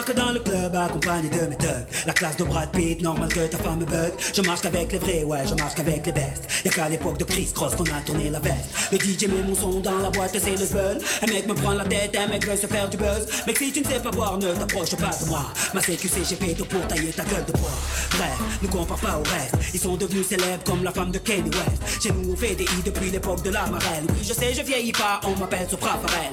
Débarque dans le club accompagné de mes thugs. La classe de Brad Pitt, normal que ta femme me bug. Je marche qu'avec les vrais, ouais, je marche qu'avec les bestes. Y'a qu'à l'époque de Chris Cross qu'on a tourné la veste. Le DJ met mon son dans la boîte c'est le seul. Un mec me prend la tête, un mec veut se faire du buzz. Mais si tu ne sais pas boire, ne t'approche pas de moi. Ma CQC, j'ai péto pour tailler ta gueule de bois. Bref, ne compare pas au reste. Ils sont devenus célèbres comme la femme de Kanye West. Chez nous, on fait des i depuis l'époque de la marelle. Oui, je sais, je vieillis pas, on m'appelle Sopra Farel.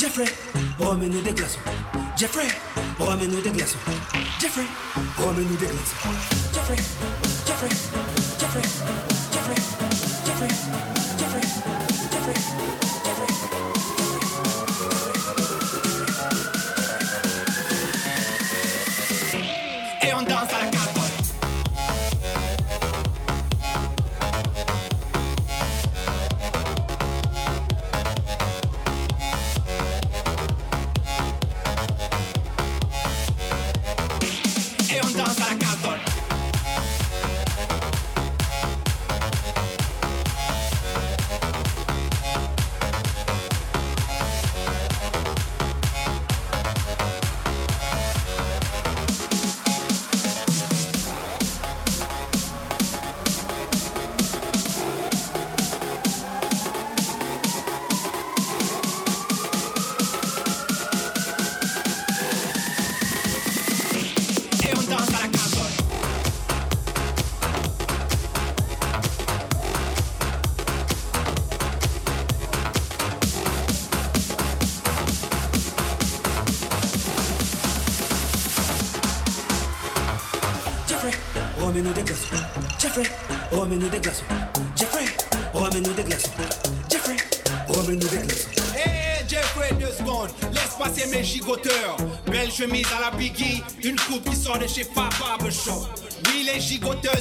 Jeffrey, remets-nous des glaçons. Jeffrey, remets-nous des glaçons. Jeffrey, remets-nous des glaçons. Jeffrey, Jeffrey, Jeffrey, Jeffrey, Jeffrey, chemise à la Biggie, une coupe qui sort de chez Papa Show. Oui, les gigoteuses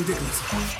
ramène-nous des glaçons. Jeffrey, Jeffrey,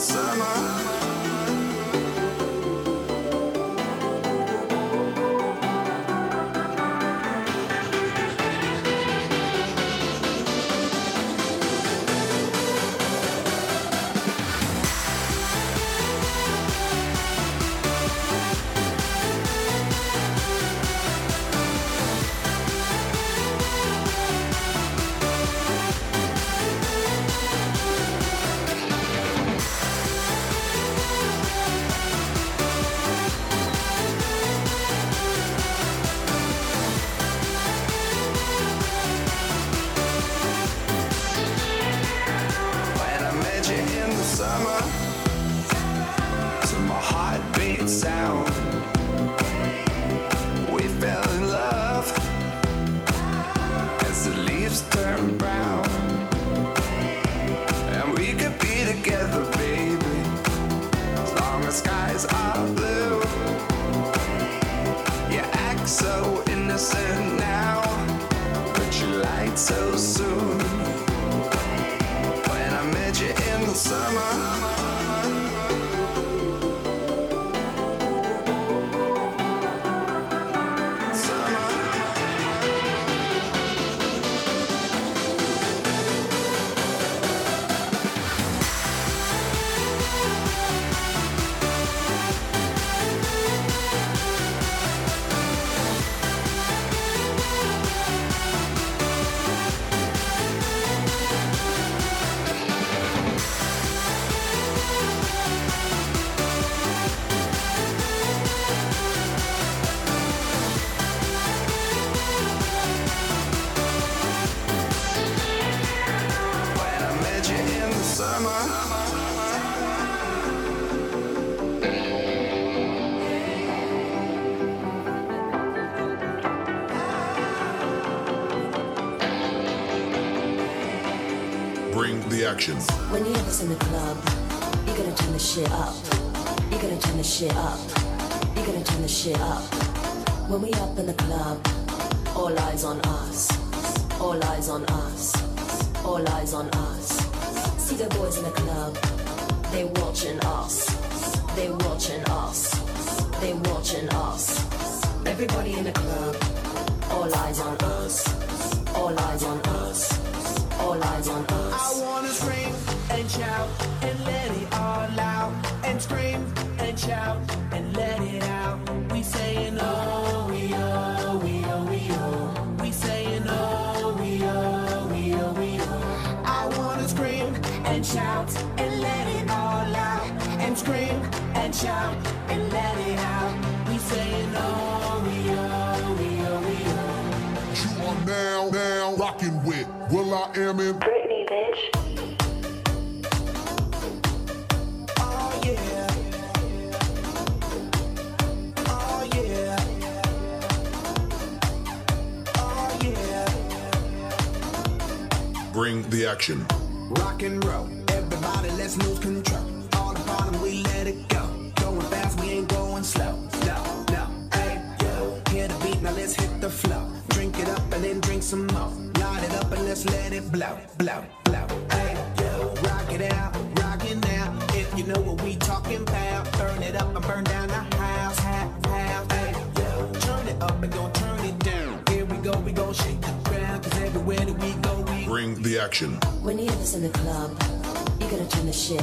summer. Shit up. You're gonna turn the shit up. When we up in the club, all eyes on us. All eyes on us. All eyes on us. See the boys in the club, they watching us. They watching us. They watching us. Everybody in the club, all eyes on us. All eyes on us. Rock and roll, everybody, let's control.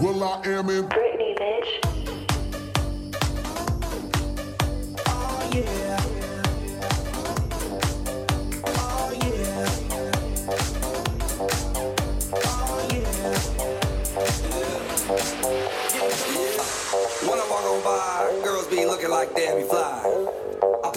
will.i.am in. Britney, bitch. Oh yeah. Oh yeah. Oh yeah. When I walk on by, girls be looking like Debbie Fly.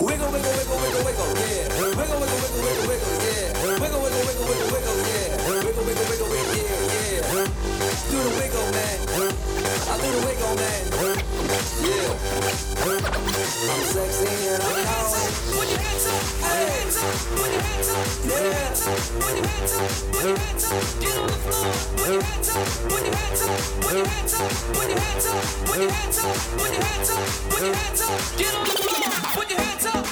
Wiggle, wiggle, wiggle, wiggle, wiggle, yeah. Wiggle, wiggle, wiggle, wiggle, wiggle, yeah. Wiggle, wiggle, wiggle, wiggle, wiggle, yeah. Wiggle, wiggle, wiggle, wiggle, yeah, yeah. Do the wiggle, man. I do the wiggle, man. Yeah. I'm sexy and I put your hands up,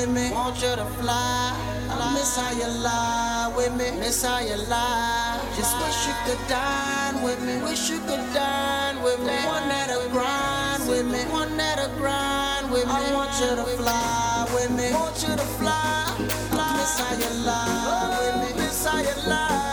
with me. Want you to fly. I miss how you lie with me. Miss how you lie. Just wish you could dine with me. Wish you could dine with me. One that'll grind with me. One that'll grind with me. I want you to fly with me. Want you to fly. I miss how you lie oh, with me. Miss how you lie.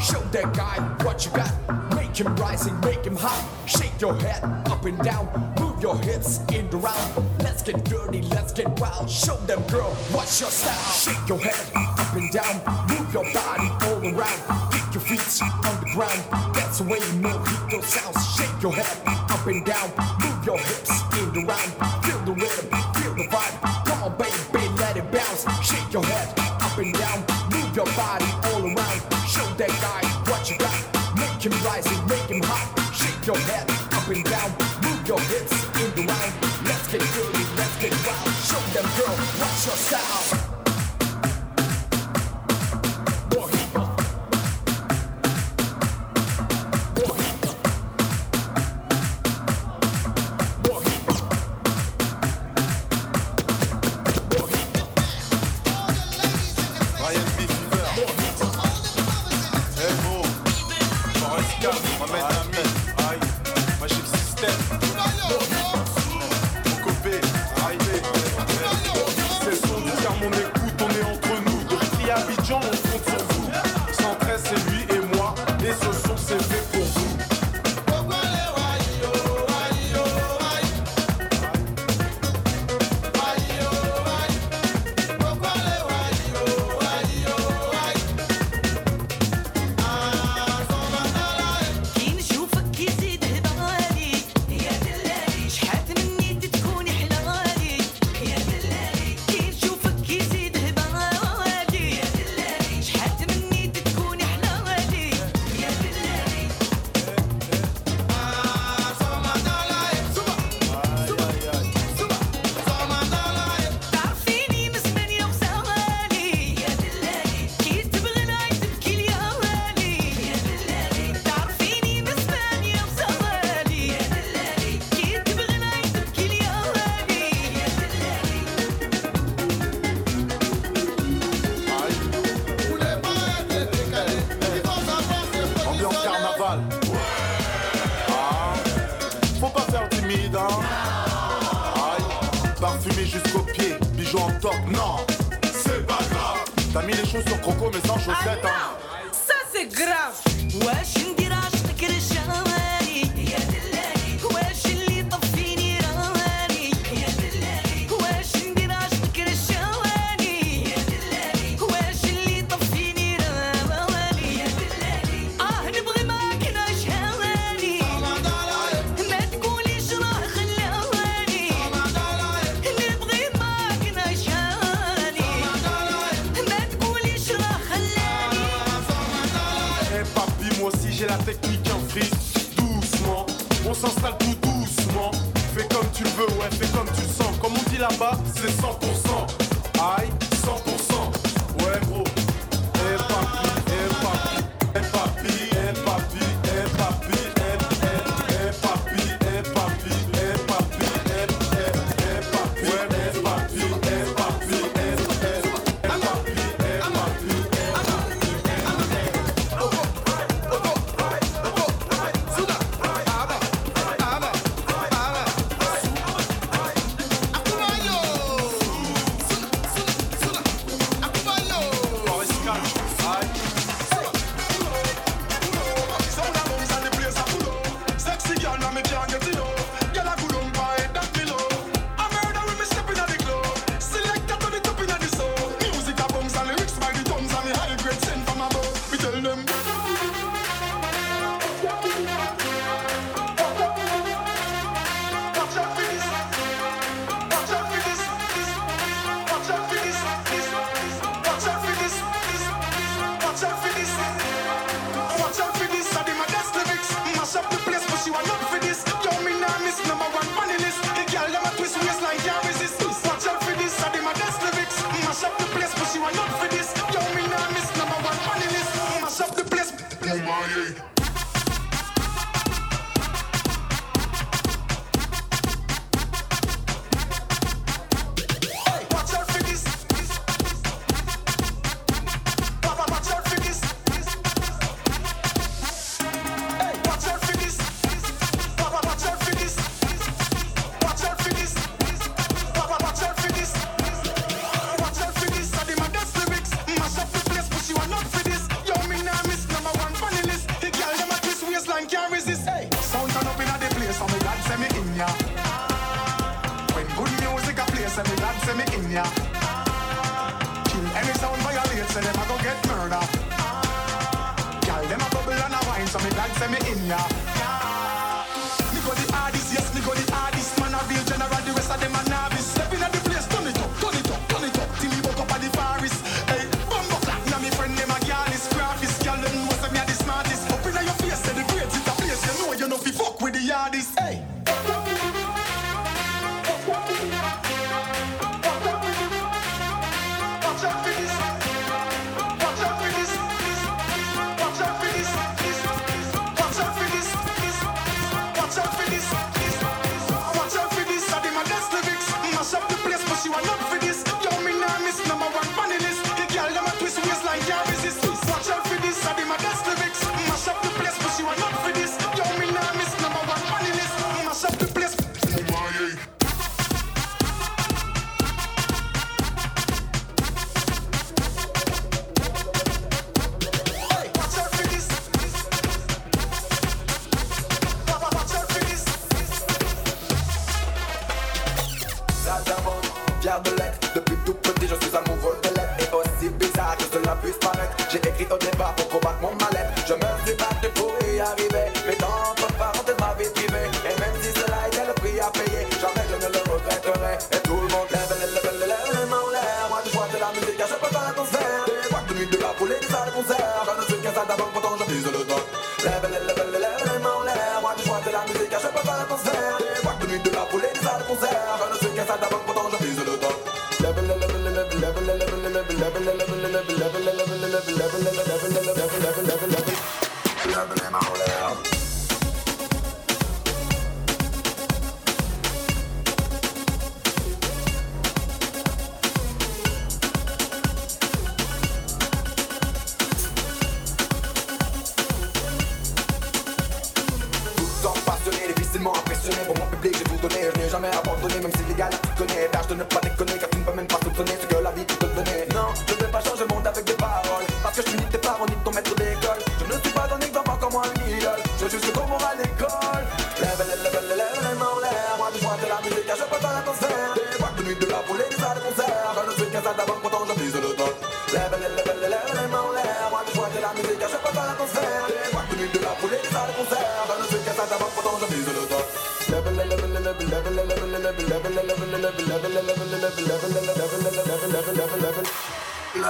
Show that guy what you got. Make him rise and make him hot. Shake your head up and down, move your hips in the round. Let's get dirty, let's get wild. Show them, girl, what's your style? Shake your head up and down, move your body all around. Kick your feet on the ground. That's the way you mojito sounds. Shake your head what's your style?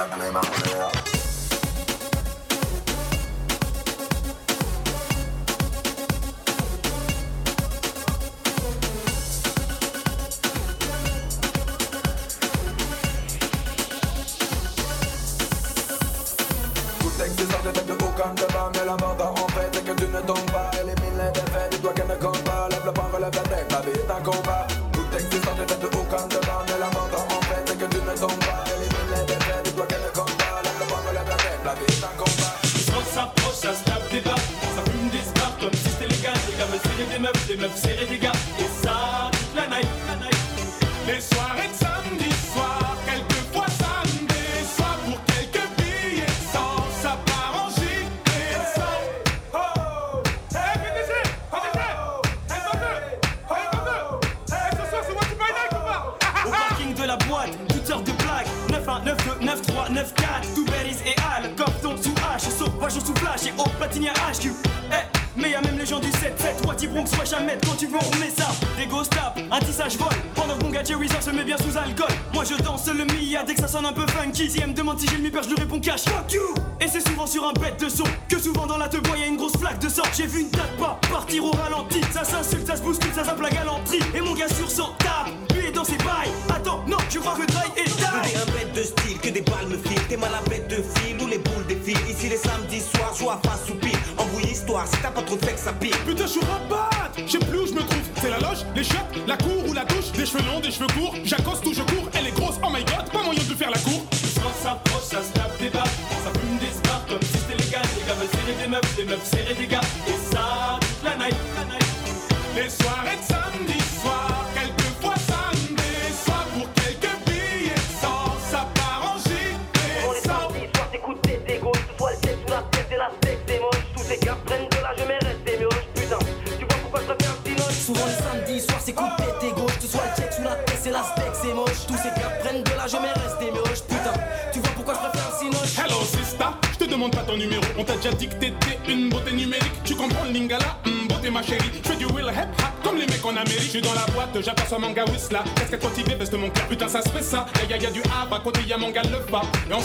la blame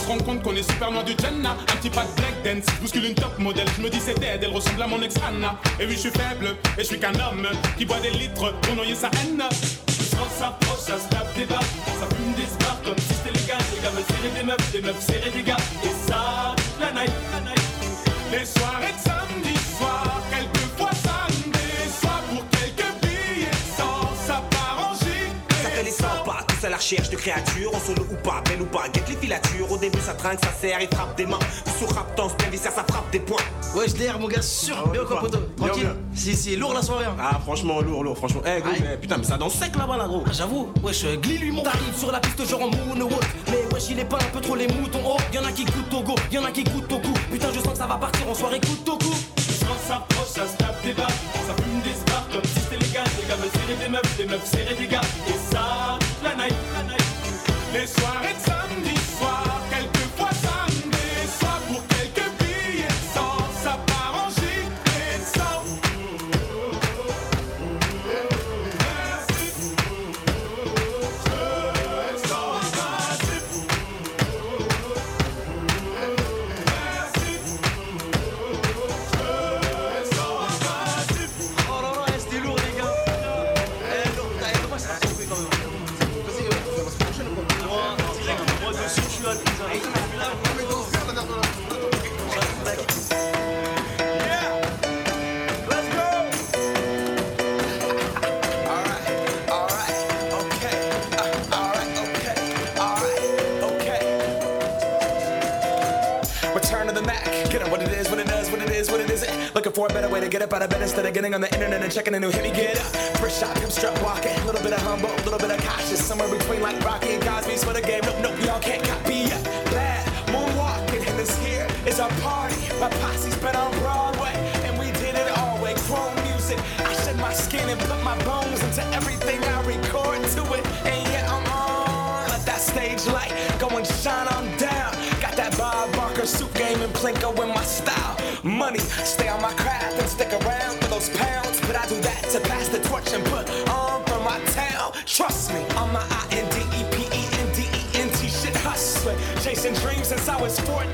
se rend compte qu'on est super loin du Jenna. Un petit pas de black dance, bouscule une top modèle. Je me dis c'est dead, elle ressemble à mon ex Anna. Et oui, je suis faible, et je suis qu'un homme qui boit des litres pour noyer sa haine. à la recherche de créatures, en solo ou pas, belle ou pas, guette les filatures. Au début, ça trinque, ça serre et frappe des mains. Sous rap, danse, ça, ça frappe des points. Ouais, je mon gars, sûr, ah ouais, bien quoi, poto. Lourd la soirée. Hein. Ah, franchement, lourd, lourd, franchement. Eh, hey, mais, eh, putain, mais ça danse sec là-bas, là, gros. Ah, j'avoue, wesh, euh, Glee lui monte. T'arrives sur la piste, genre en moonwalk. Mais wesh, il est pas un peu trop les moutons. Oh, y'en a qui coûtent au go, y'en a qui coûtent au cou. Putain, je sens que ça va partir en soirée, coûte au coup. S'approche, ça se tape des ça fume des spars comme si c'était les. Les gars des meufs, meufs des gars. Et ça la night. Les soirées de samedi. instead of getting on the internet and checking a new hit. Me get up, first shot, hip strut walking, a little bit of humble, a little bit of cautious, somewhere between like Rocky and Cosby's for the game. Nope, nope, y'all can't copy up. Bad moonwalking, and this here is our party. My posse's been on Broadway, and we did it all way. Chrome music, I shed my skin and put my bones into everything I record to it, and yet I'm on. Let that stage light go and shine on down. Got that Bob Barker suit game and Plinko in my style. Money, stay on my craft and stick around and put on for my town. Trust me, I'm my I N D E P E N D E N T shit hustling. Chasing dreams since I was 14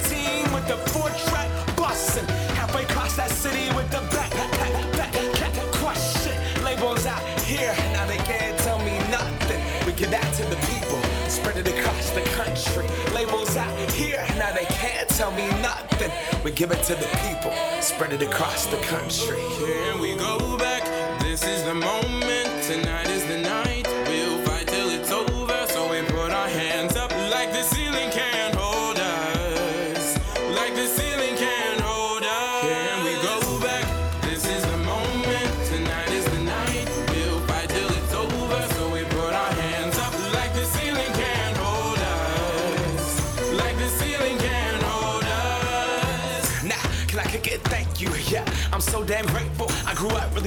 with the four track bustin'. Halfway across that city with the back, back, back, back, back, crush shit. Labels out here, now they can't tell me nothing. We give that to the people, spread it across the country. Labels out here, now they can't tell me nothing. We give it to the people, spread it across the country. Here we go back. This is the moment. Tonight is the night.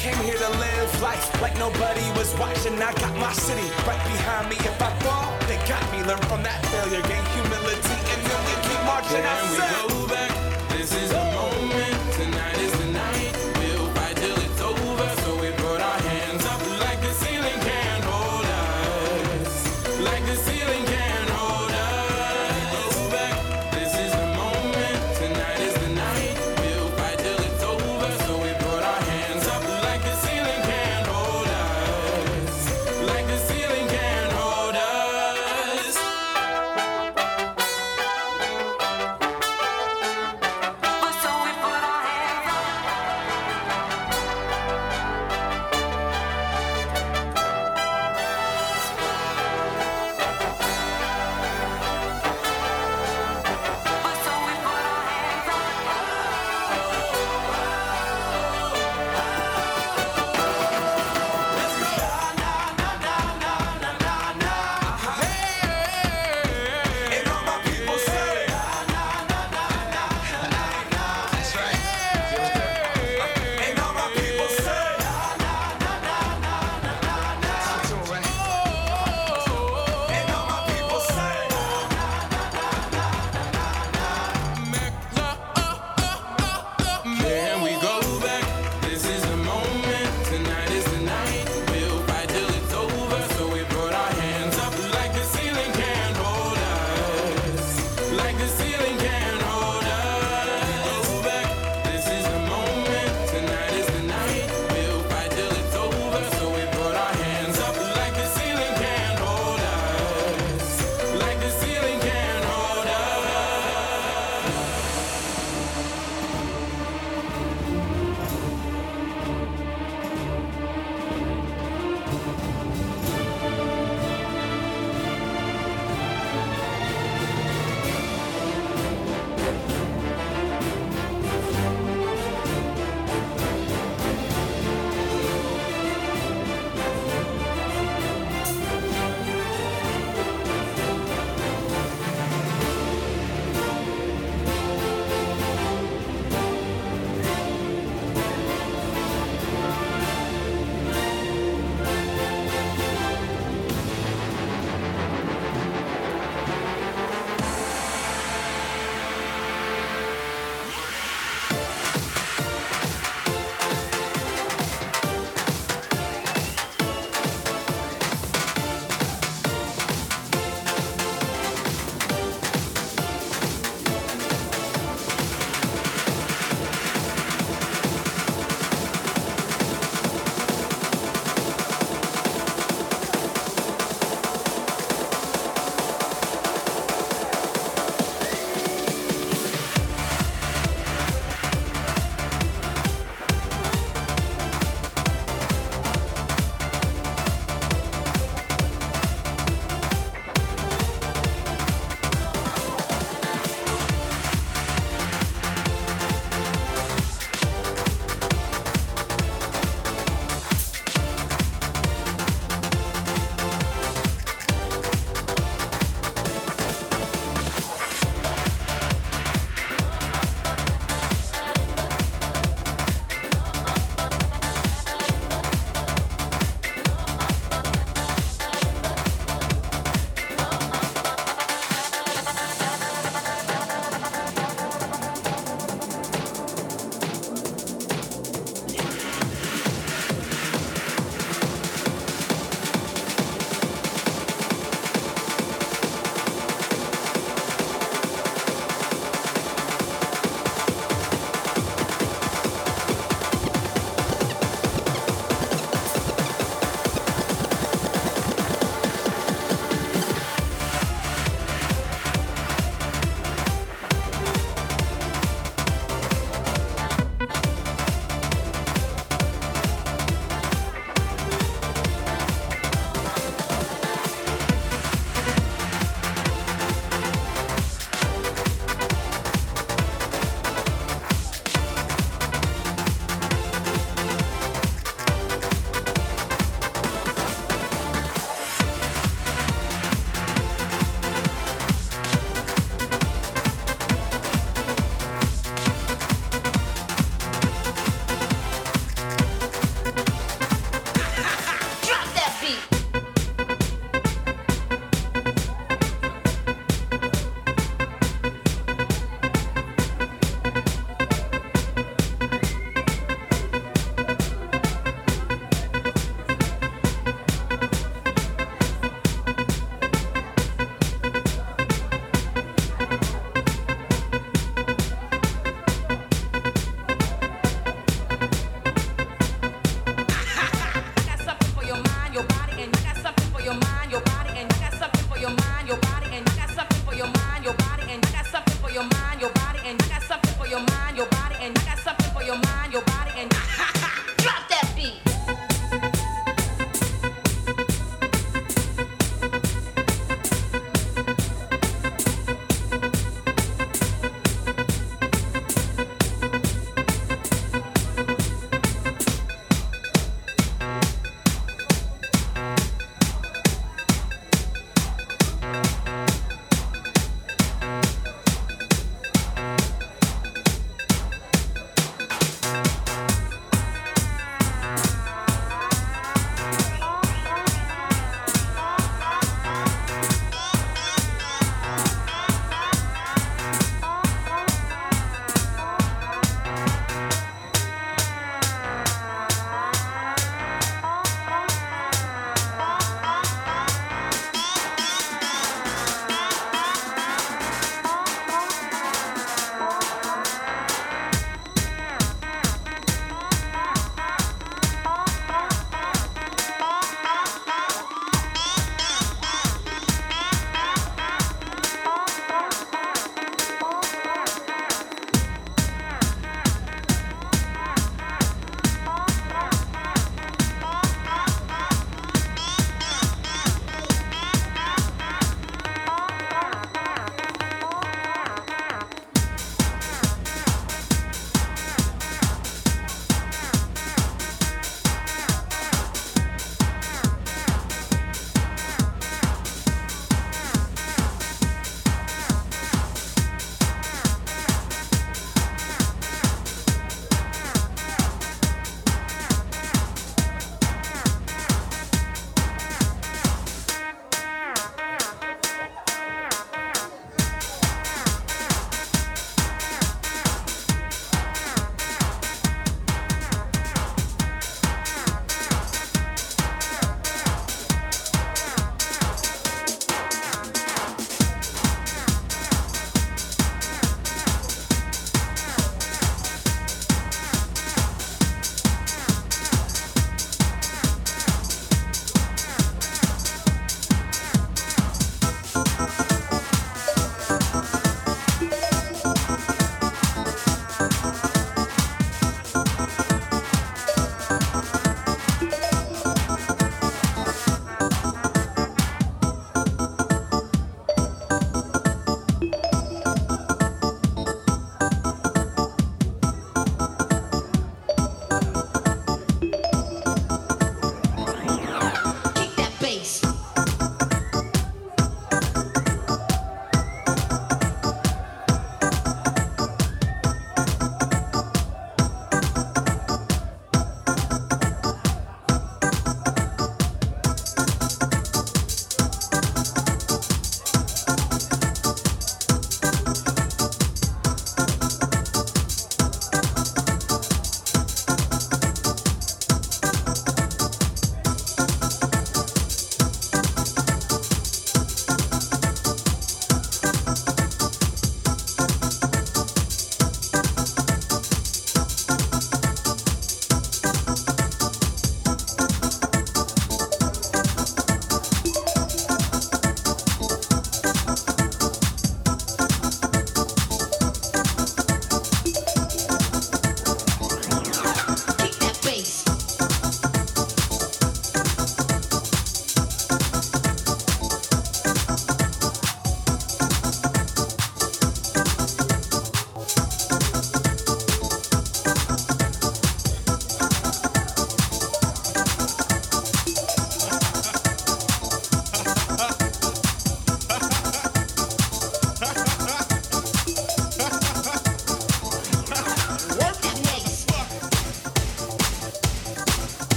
came here to live life like nobody was watching. I got my city right behind me. If I fall, they got me. Learn from that failure, gain humility, and then we keep marching. I When we said, go back,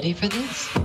ready for this?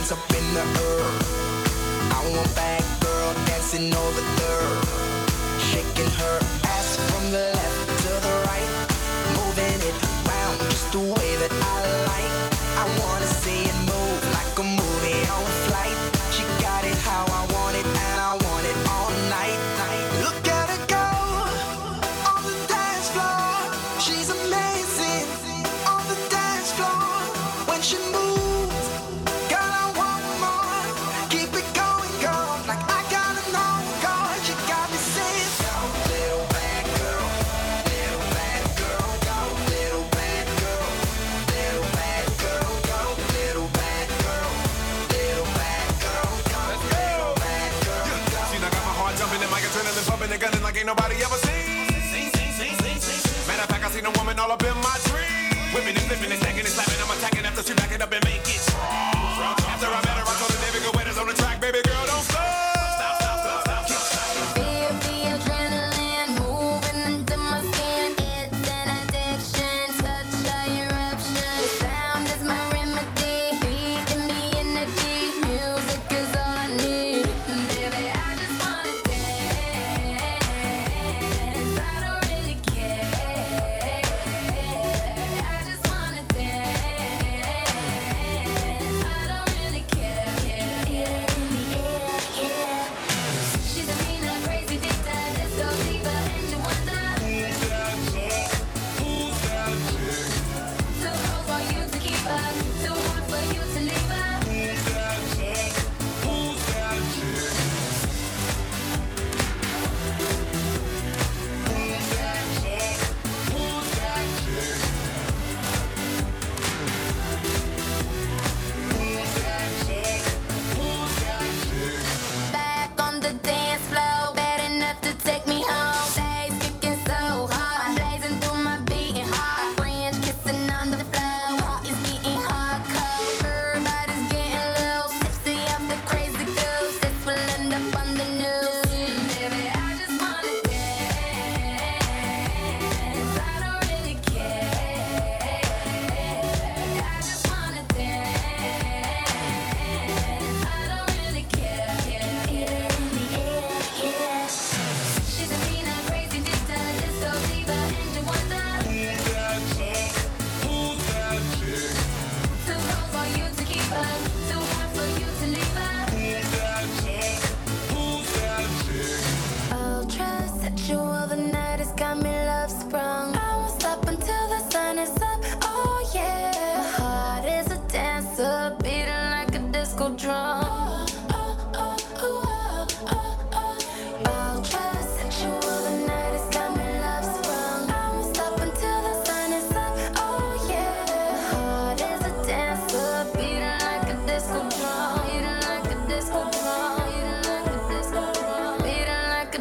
hands up in the air. I want back girl dancing over there, shaking her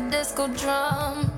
disco drum.